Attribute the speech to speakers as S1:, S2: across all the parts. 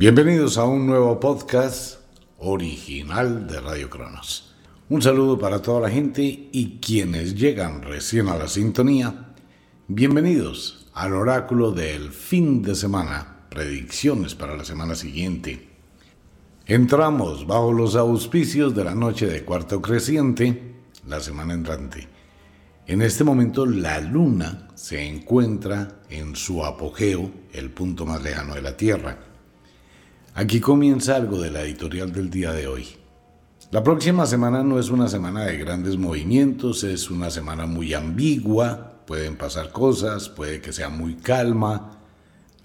S1: Bienvenidos a un nuevo podcast original de Radio Cronos. Un saludo para toda la gente y quienes llegan recién a la sintonía. Bienvenidos al oráculo del fin de semana, predicciones para la semana siguiente. Entramos bajo los auspicios de la noche de cuarto creciente, la semana entrante. En este momento la luna se encuentra en su apogeo, el punto más lejano de la Tierra. Aquí comienza algo de la editorial del día de hoy. La próxima semana no es una semana de grandes movimientos, es una semana muy ambigua, pueden pasar cosas, puede que sea muy calma,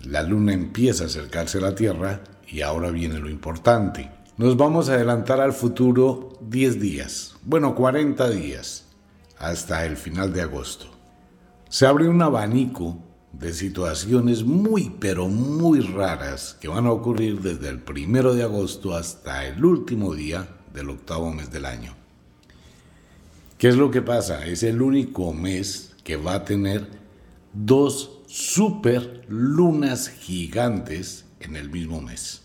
S1: la luna empieza a acercarse a la Tierra y ahora viene lo importante. Nos vamos a adelantar al futuro 10 días, bueno 40 días, hasta el final de agosto. Se abre un abanico de situaciones muy pero muy raras que van a ocurrir desde el primero de agosto hasta el último día del octavo mes del año. ¿Qué es lo que pasa? Es el único mes que va a tener dos super lunas gigantes en el mismo mes.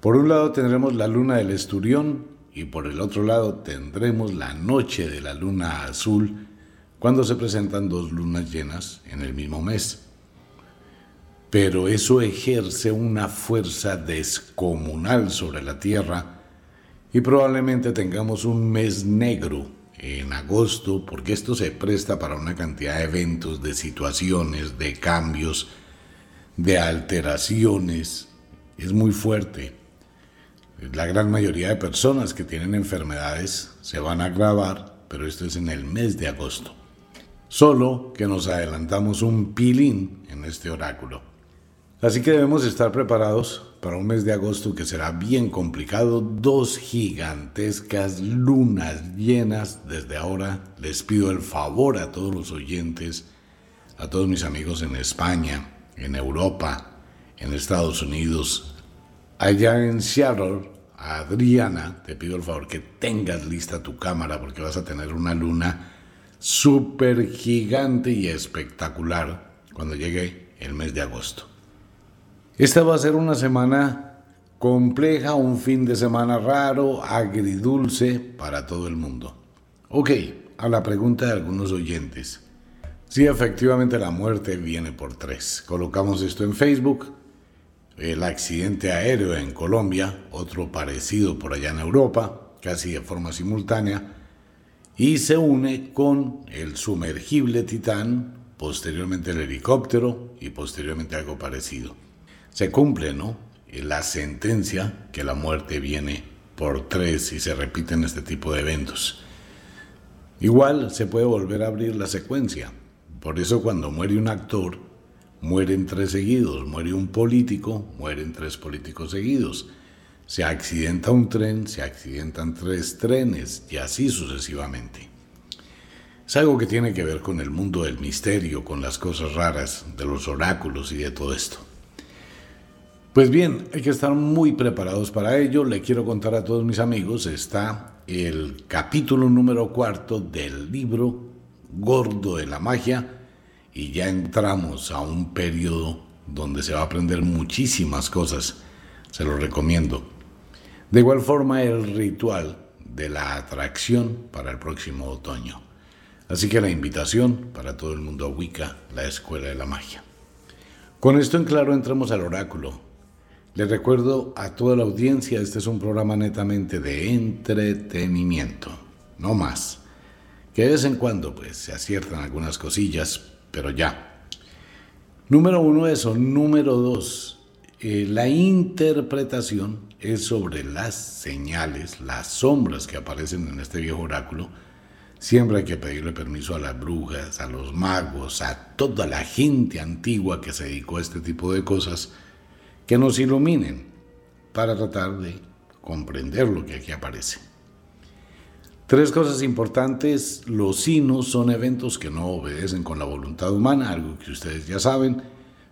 S1: Por un lado tendremos la luna del esturión y por el otro lado tendremos la noche de la luna azul cuando se presentan dos lunas llenas en el mismo mes. Pero eso ejerce una fuerza descomunal sobre la Tierra y probablemente tengamos un mes negro en agosto porque esto se presta para una cantidad de eventos, de situaciones, de cambios, de alteraciones. Es muy fuerte. La gran mayoría de personas que tienen enfermedades se van a agravar, pero esto es en el mes de agosto solo que nos adelantamos un pilín en este oráculo. Así que debemos estar preparados para un mes de agosto que será bien complicado. Dos gigantescas lunas llenas. Desde ahora les pido el favor a todos los oyentes, a todos mis amigos en España, en Europa, en Estados Unidos, allá en Seattle. Adriana, te pido el favor que tengas lista tu cámara porque vas a tener una luna súper gigante y espectacular cuando llegue el mes de agosto. Esta va a ser una semana compleja, un fin de semana raro, agridulce para todo el mundo. Ok, a la pregunta de algunos oyentes. Sí, efectivamente la muerte viene por tres. Colocamos esto en Facebook. El accidente aéreo en Colombia, otro parecido por allá en Europa, casi de forma simultánea y se une con el sumergible Titán, posteriormente el helicóptero y posteriormente algo parecido. Se cumple, ¿no? La sentencia que la muerte viene por tres y se repiten este tipo de eventos. Igual se puede volver a abrir la secuencia. Por eso cuando muere un actor, mueren tres seguidos. Muere un político, mueren tres políticos seguidos se accidenta un tren, se accidentan tres trenes y así sucesivamente. Es algo que tiene que ver con el mundo del misterio, con las cosas raras, de los oráculos y de todo esto. Pues bien, hay que estar muy preparados para ello. Le quiero contar a todos mis amigos, está el capítulo número cuarto del libro Gordo de la Magia y ya entramos a un periodo donde se va a aprender muchísimas cosas. Se lo recomiendo. De igual forma, el ritual de la atracción para el próximo otoño. Así que la invitación para todo el mundo a Wicca, la Escuela de la Magia. Con esto en claro entramos al oráculo. Les recuerdo a toda la audiencia, este es un programa netamente de entretenimiento, no más. Que de vez en cuando pues se aciertan algunas cosillas, pero ya. Número uno eso. Número dos, eh, la interpretación es sobre las señales, las sombras que aparecen en este viejo oráculo. Siempre hay que pedirle permiso a las brujas, a los magos, a toda la gente antigua que se dedicó a este tipo de cosas, que nos iluminen para tratar de comprender lo que aquí aparece. Tres cosas importantes. Los sinos son eventos que no obedecen con la voluntad humana, algo que ustedes ya saben,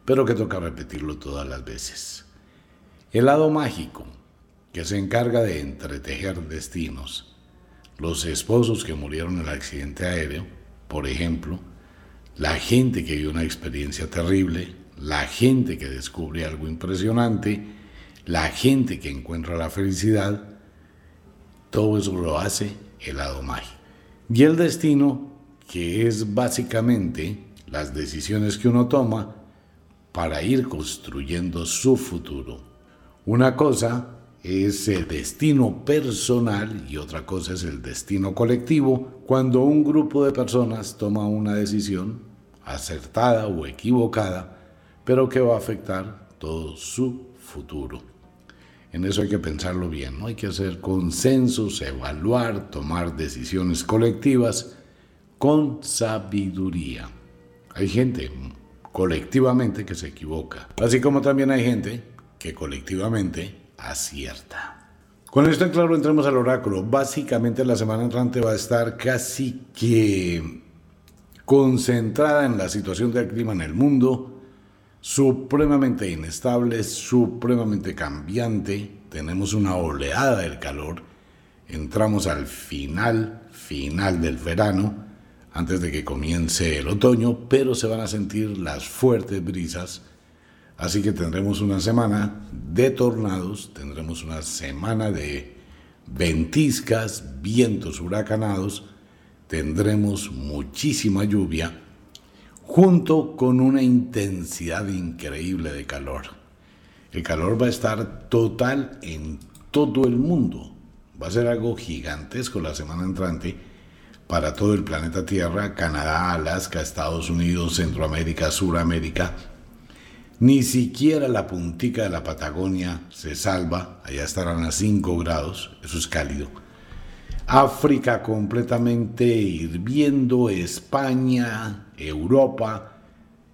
S1: pero que toca repetirlo todas las veces. El lado mágico que se encarga de entretejer destinos. Los esposos que murieron en el accidente aéreo, por ejemplo, la gente que vivió una experiencia terrible, la gente que descubre algo impresionante, la gente que encuentra la felicidad, todo eso lo hace el lado mágico. Y el destino, que es básicamente las decisiones que uno toma para ir construyendo su futuro. Una cosa es el destino personal y otra cosa es el destino colectivo cuando un grupo de personas toma una decisión acertada o equivocada, pero que va a afectar todo su futuro. En eso hay que pensarlo bien, ¿no? Hay que hacer consensos, evaluar, tomar decisiones colectivas con sabiduría. Hay gente colectivamente que se equivoca, así como también hay gente que colectivamente acierta. Con esto en claro entremos al oráculo. Básicamente la semana entrante va a estar casi que concentrada en la situación del clima en el mundo, supremamente inestable, supremamente cambiante. Tenemos una oleada del calor. Entramos al final, final del verano, antes de que comience el otoño, pero se van a sentir las fuertes brisas Así que tendremos una semana de tornados, tendremos una semana de ventiscas, vientos huracanados, tendremos muchísima lluvia, junto con una intensidad increíble de calor. El calor va a estar total en todo el mundo. Va a ser algo gigantesco la semana entrante para todo el planeta Tierra, Canadá, Alaska, Estados Unidos, Centroamérica, Suramérica. Ni siquiera la puntica de la Patagonia se salva, allá estarán a 5 grados, eso es cálido. África completamente hirviendo, España, Europa,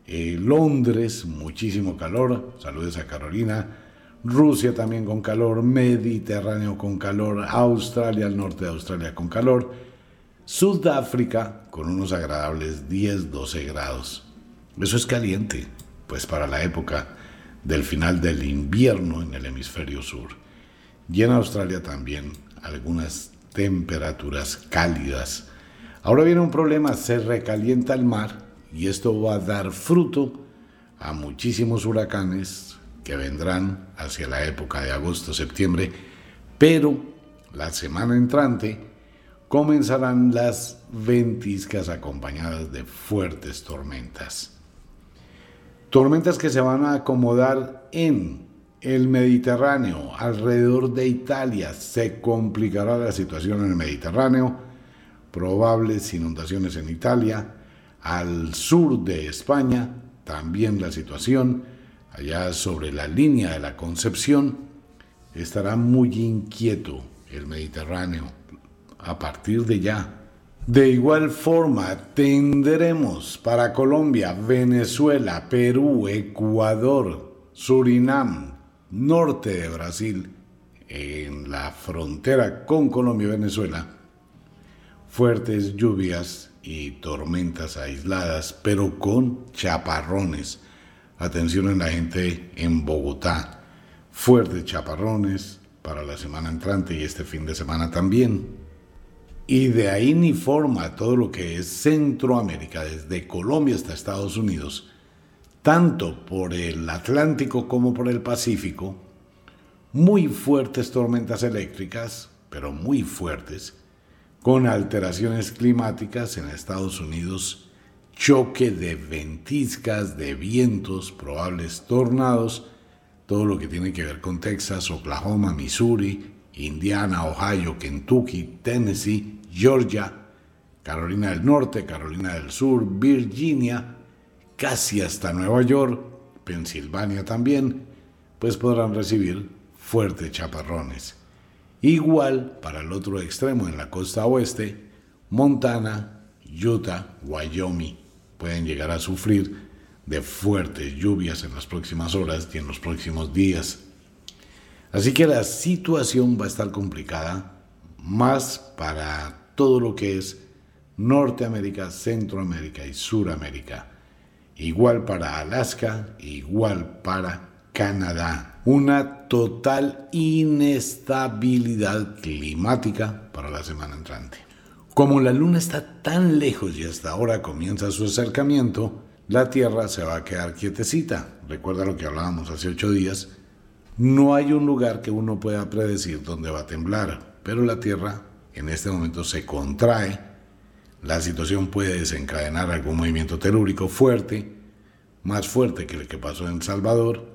S1: eh, Londres, muchísimo calor, saludos a Carolina, Rusia también con calor, Mediterráneo con calor, Australia, al norte de Australia con calor, Sudáfrica con unos agradables 10-12 grados. Eso es caliente pues para la época del final del invierno en el hemisferio sur. Y en Australia también algunas temperaturas cálidas. Ahora viene un problema, se recalienta el mar y esto va a dar fruto a muchísimos huracanes que vendrán hacia la época de agosto-septiembre, pero la semana entrante comenzarán las ventiscas acompañadas de fuertes tormentas. Tormentas que se van a acomodar en el Mediterráneo, alrededor de Italia. Se complicará la situación en el Mediterráneo, probables inundaciones en Italia, al sur de España, también la situación, allá sobre la línea de la Concepción, estará muy inquieto el Mediterráneo a partir de ya de igual forma, tendremos para Colombia, Venezuela, Perú, Ecuador, Surinam, norte de Brasil, en la frontera con Colombia y Venezuela, fuertes lluvias y tormentas aisladas, pero con chaparrones. Atención en la gente en Bogotá. Fuertes chaparrones para la semana entrante y este fin de semana también. Y de ahí ni forma todo lo que es Centroamérica, desde Colombia hasta Estados Unidos, tanto por el Atlántico como por el Pacífico, muy fuertes tormentas eléctricas, pero muy fuertes, con alteraciones climáticas en Estados Unidos, choque de ventiscas, de vientos, probables tornados, todo lo que tiene que ver con Texas, Oklahoma, Missouri, Indiana, Ohio, Kentucky, Tennessee, Georgia, Carolina del Norte, Carolina del Sur, Virginia, casi hasta Nueva York, Pensilvania también, pues podrán recibir fuertes chaparrones. Igual para el otro extremo en la costa oeste, Montana, Utah, Wyoming pueden llegar a sufrir de fuertes lluvias en las próximas horas y en los próximos días. Así que la situación va a estar complicada más para todo lo que es Norteamérica, Centroamérica y Suramérica. Igual para Alaska, igual para Canadá. Una total inestabilidad climática para la semana entrante. Como la Luna está tan lejos y hasta ahora comienza su acercamiento, la Tierra se va a quedar quietecita, recuerda lo que hablábamos hace ocho días, no hay un lugar que uno pueda predecir dónde va a temblar, pero la Tierra en este momento se contrae, la situación puede desencadenar algún movimiento telúrico fuerte, más fuerte que el que pasó en El Salvador,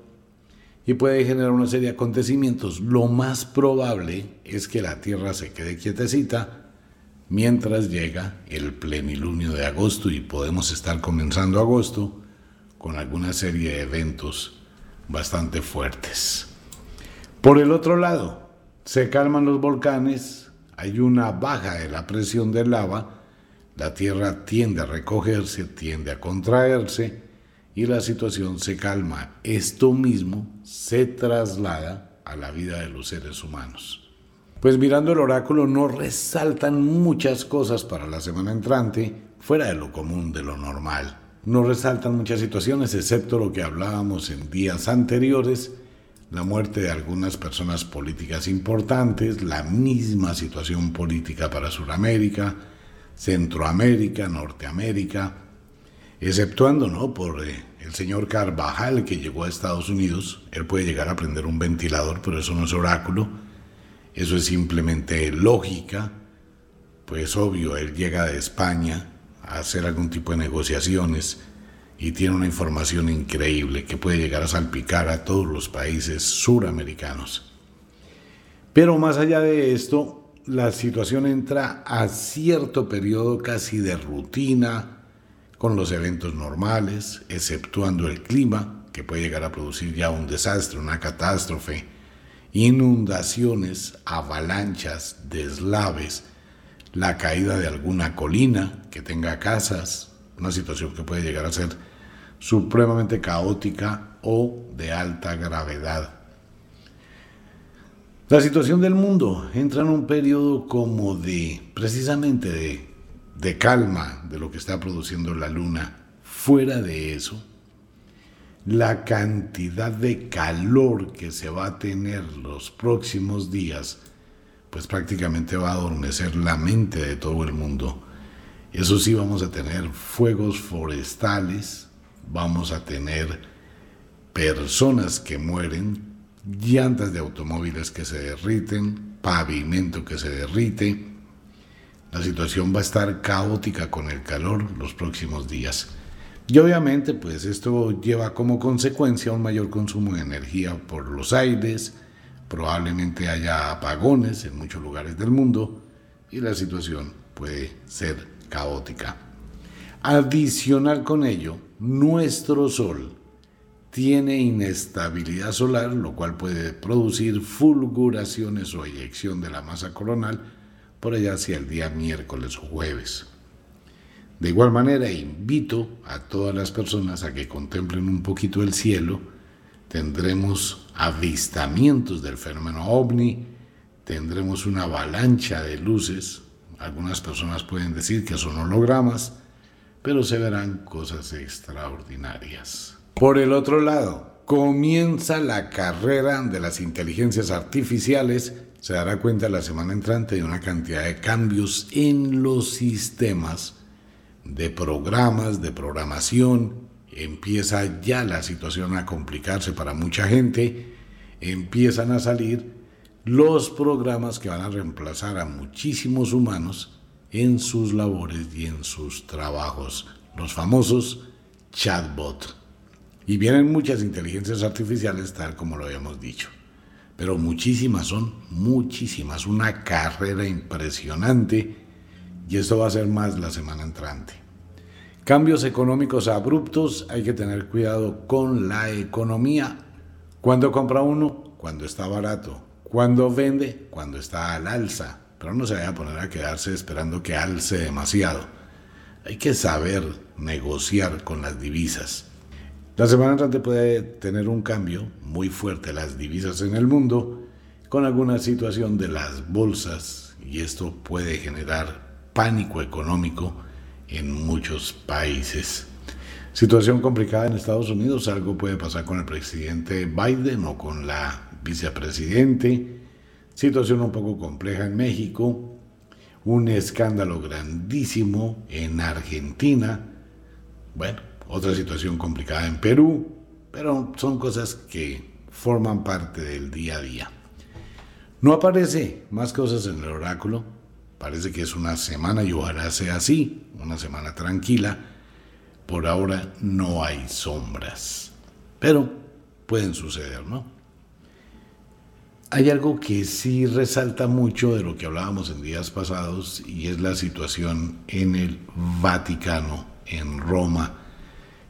S1: y puede generar una serie de acontecimientos. Lo más probable es que la Tierra se quede quietecita mientras llega el plenilunio de agosto y podemos estar comenzando agosto con alguna serie de eventos bastante fuertes. Por el otro lado, se calman los volcanes, hay una baja de la presión del lava, la Tierra tiende a recogerse, tiende a contraerse, y la situación se calma. Esto mismo se traslada a la vida de los seres humanos. Pues mirando el oráculo no resaltan muchas cosas para la semana entrante, fuera de lo común, de lo normal. No resaltan muchas situaciones, excepto lo que hablábamos en días anteriores, la muerte de algunas personas políticas importantes, la misma situación política para Sudamérica, Centroamérica, Norteamérica, exceptuando ¿no? por eh, el señor Carvajal que llegó a Estados Unidos. Él puede llegar a prender un ventilador, pero eso no es oráculo, eso es simplemente lógica. Pues obvio, él llega de España a hacer algún tipo de negociaciones y tiene una información increíble que puede llegar a salpicar a todos los países suramericanos. Pero más allá de esto, la situación entra a cierto periodo casi de rutina, con los eventos normales, exceptuando el clima, que puede llegar a producir ya un desastre, una catástrofe, inundaciones, avalanchas, deslaves, la caída de alguna colina que tenga casas, una situación que puede llegar a ser supremamente caótica o de alta gravedad. La situación del mundo entra en un periodo como de, precisamente de de calma de lo que está produciendo la luna. Fuera de eso, la cantidad de calor que se va a tener los próximos días, pues prácticamente va a adormecer la mente de todo el mundo. Eso sí, vamos a tener fuegos forestales, vamos a tener personas que mueren, llantas de automóviles que se derriten, pavimento que se derrite, la situación va a estar caótica con el calor los próximos días. Y obviamente, pues esto lleva como consecuencia un mayor consumo de energía por los aires, probablemente haya apagones en muchos lugares del mundo y la situación puede ser caótica. Adicional con ello, nuestro Sol tiene inestabilidad solar, lo cual puede producir fulguraciones o eyección de la masa coronal, por allá hacia el día miércoles o jueves. De igual manera, invito a todas las personas a que contemplen un poquito el cielo. Tendremos avistamientos del fenómeno ovni, tendremos una avalancha de luces. Algunas personas pueden decir que son hologramas, pero se verán cosas extraordinarias. Por el otro lado, comienza la carrera de las inteligencias artificiales se dará cuenta la semana entrante de una cantidad de cambios en los sistemas de programas, de programación. Empieza ya la situación a complicarse para mucha gente. Empiezan a salir los programas que van a reemplazar a muchísimos humanos en sus labores y en sus trabajos. Los famosos chatbot. Y vienen muchas inteligencias artificiales tal como lo habíamos dicho pero muchísimas son, muchísimas, una carrera impresionante y esto va a ser más la semana entrante. Cambios económicos abruptos, hay que tener cuidado con la economía. Cuando compra uno, cuando está barato. Cuando vende, cuando está al alza. Pero no se vaya a poner a quedarse esperando que alce demasiado. Hay que saber negociar con las divisas. La semana entrante puede tener un cambio muy fuerte las divisas en el mundo con alguna situación de las bolsas y esto puede generar pánico económico en muchos países. Situación complicada en Estados Unidos, algo puede pasar con el presidente Biden o con la vicepresidente. Situación un poco compleja en México, un escándalo grandísimo en Argentina. Bueno, otra situación complicada en Perú, pero son cosas que forman parte del día a día. No aparece más cosas en el oráculo, parece que es una semana y ojalá sea así, una semana tranquila. Por ahora no hay sombras, pero pueden suceder, ¿no? Hay algo que sí resalta mucho de lo que hablábamos en días pasados y es la situación en el Vaticano, en Roma.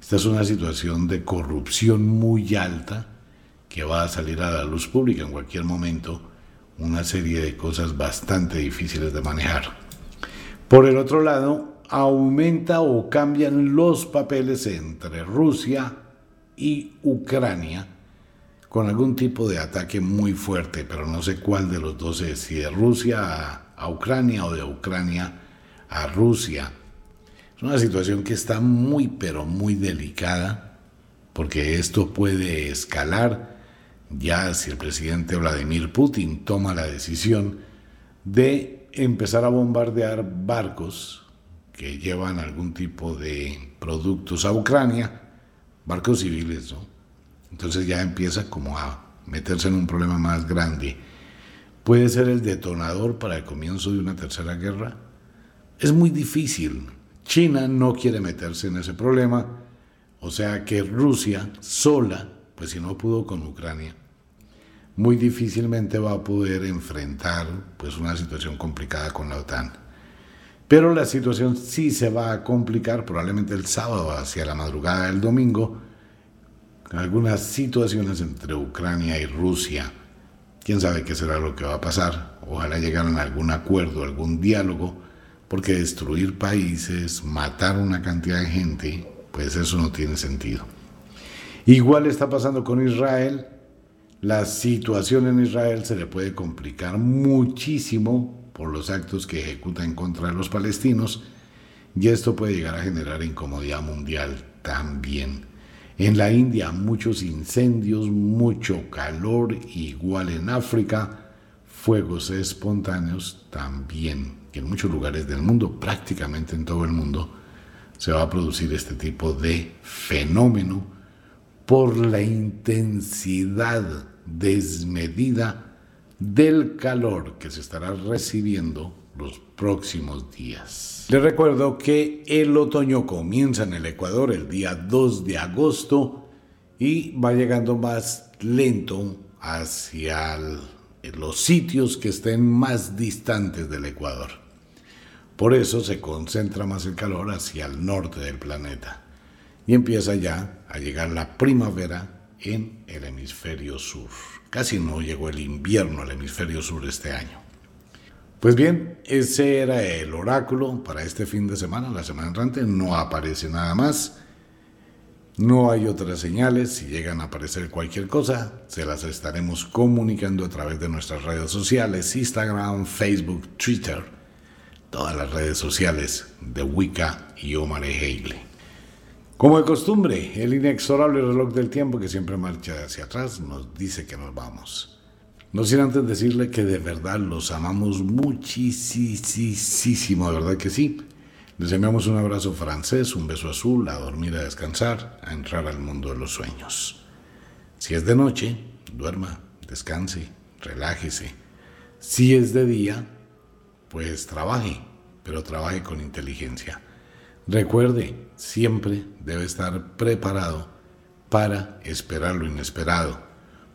S1: Esta es una situación de corrupción muy alta que va a salir a la luz pública en cualquier momento, una serie de cosas bastante difíciles de manejar. Por el otro lado, aumenta o cambian los papeles entre Rusia y Ucrania con algún tipo de ataque muy fuerte, pero no sé cuál de los dos es, si de Rusia a, Ucrania o de Ucrania a Rusia. Es una situación que está muy, pero muy delicada, porque esto puede escalar ya si el presidente Vladimir Putin toma la decisión de empezar a bombardear barcos que llevan algún tipo de productos a Ucrania, barcos civiles, ¿no? Entonces ya empieza como a meterse en un problema más grande. ¿Puede ser el detonador para el comienzo de una tercera guerra? Es muy difícil. China no quiere meterse en ese problema, o sea que Rusia sola, pues si no pudo con Ucrania, muy difícilmente va a poder enfrentar pues una situación complicada con la OTAN. Pero la situación sí se va a complicar probablemente el sábado hacia la madrugada del domingo, algunas situaciones entre Ucrania y Rusia. Quién sabe qué será lo que va a pasar. Ojalá llegaran a algún acuerdo, algún diálogo, porque destruir países, matar una cantidad de gente, pues eso no tiene sentido. Igual está pasando con Israel. La situación en Israel se le puede complicar muchísimo por los actos que ejecuta en contra de los palestinos y esto puede llegar a generar incomodidad mundial también. En la India muchos incendios, mucho calor, igual en África, fuegos espontáneos también. En muchos lugares del mundo, prácticamente en todo el mundo, se va a producir este tipo de fenómeno por la intensidad desmedida del calor que se estará recibiendo los próximos días. Les recuerdo que el otoño comienza en el Ecuador el día 2 de agosto y va llegando más lento hacia los sitios que estén más distantes del Ecuador. Por eso se concentra más el calor hacia el norte del planeta y empieza ya a llegar la primavera en el hemisferio sur. Casi no llegó el invierno al hemisferio sur este año. Pues bien, ese era el oráculo para este fin de semana, la semana entrante. No aparece nada más. No hay otras señales. Si llegan a aparecer cualquier cosa, se las estaremos comunicando a través de nuestras redes sociales, Instagram, Facebook, Twitter, todas las redes sociales de Wicca y Omar Heile. Como de costumbre, el inexorable reloj del tiempo que siempre marcha hacia atrás nos dice que nos vamos. No sin antes decirle que de verdad los amamos muchísimo, de verdad que sí. Les enviamos un abrazo francés, un beso azul, a dormir, a descansar, a entrar al mundo de los sueños. Si es de noche, duerma, descanse, relájese. Si es de día, pues trabaje, pero trabaje con inteligencia. Recuerde, siempre debe estar preparado para esperar lo inesperado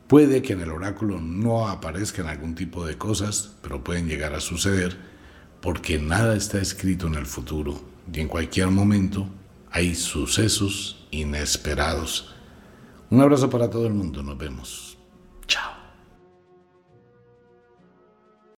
S1: Puede que en el oráculo no aparezcan algún tipo de cosas, pero pueden llegar a suceder porque nada está escrito en el futuro y en cualquier momento hay sucesos inesperados. Un abrazo para todo el mundo, nos vemos.